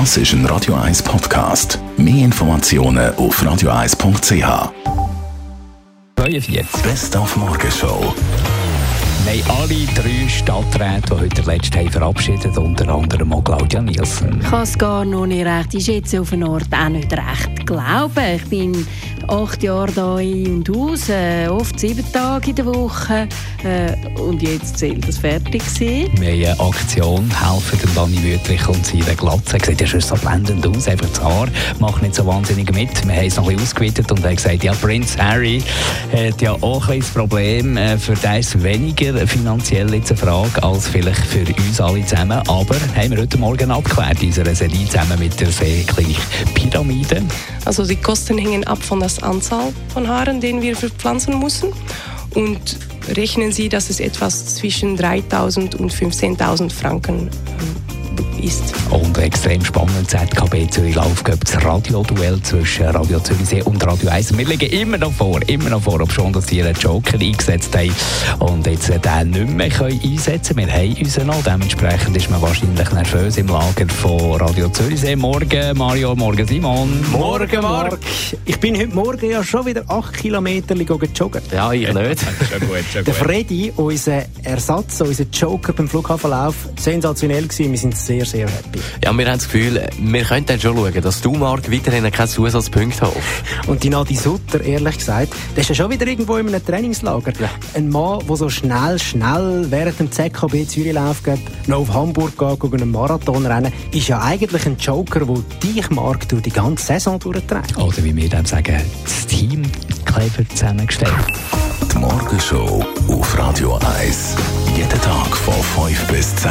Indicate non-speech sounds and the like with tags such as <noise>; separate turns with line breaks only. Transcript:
Das ist ein Radio 1 Podcast. Mehr Informationen auf radio1.ch.
42.
Best auf Morgenshow.
Haben alle drei Stadträte, die heute letzte haben verabschiedet, unter anderem auch Claudia Nielsen.
Ich kann es gar noch nicht recht einschätzen, auf einen Ort auch nicht recht glauben. Ich bin acht Jahre hier in und aus, äh, oft sieben Tage in der Woche äh, und jetzt zählt das fertig gewesen.
Wir haben eine Aktion, helfen dem Dani Wüttrich und seiner Glatze. Er sieht ja schon so blendend aus, einfach das Haar macht nicht so wahnsinnig mit. Wir haben es noch ein bisschen ausgeweitet und haben gesagt, ja, Prince Harry hat ja auch ein bisschen Problem. Äh, für den ist weniger finanziell jetzt eine Frage als vielleicht für uns alle zusammen. Aber haben wir heute Morgen abgeklärt, in unserer Serie zusammen mit der Seeklinik Pyramide.
Also die Kosten hängen ab von der Anzahl von Haaren, den wir verpflanzen müssen. Und rechnen Sie, dass es etwas zwischen 3.000 und 15.000 Franken ähm, ist.
Und extrem spannend, ZKB Zürich Laufcup, das Radioduell zwischen Radio Zürichsee und Radio 1. Wir liegen immer noch vor, immer noch vor, ob schon, dass sie einen Joker eingesetzt haben und jetzt den nicht mehr können einsetzen können. Wir haben uns noch, dementsprechend ist man wahrscheinlich nervös im Lager von Radio Zürichsee. Morgen Mario, morgen Simon.
Morgen, Marc. Ich bin heute Morgen ja schon wieder 8 Kilometer joggen.
Ja, ich nicht. <laughs>
schon gut, schon
Der Freddy, unser Ersatz, unser Joker beim Flughafenlauf, sensationell gewesen. Wir sind sehr, sehr happy.
Ja, wir haben das Gefühl, wir könnten dann schon schauen, dass du, Marc, weiterhin keine Zusatzpunkte hast.
Und die Nadi Sutter, ehrlich gesagt, der ist ja schon wieder irgendwo in einem Trainingslager. Ein Mann, der so schnell, schnell während dem ZKB Zürich-Lauf geht, noch auf Hamburg geht, gegen einen Marathon rennen, ist ja eigentlich ein Joker, der dich, Marc, durch die ganze Saison durchträgt.
Oder wie wir dann sagen, das Team clever zusammengestellt.
Die Morgenshow auf Radio 1. Jeden Tag von 5 bis 10.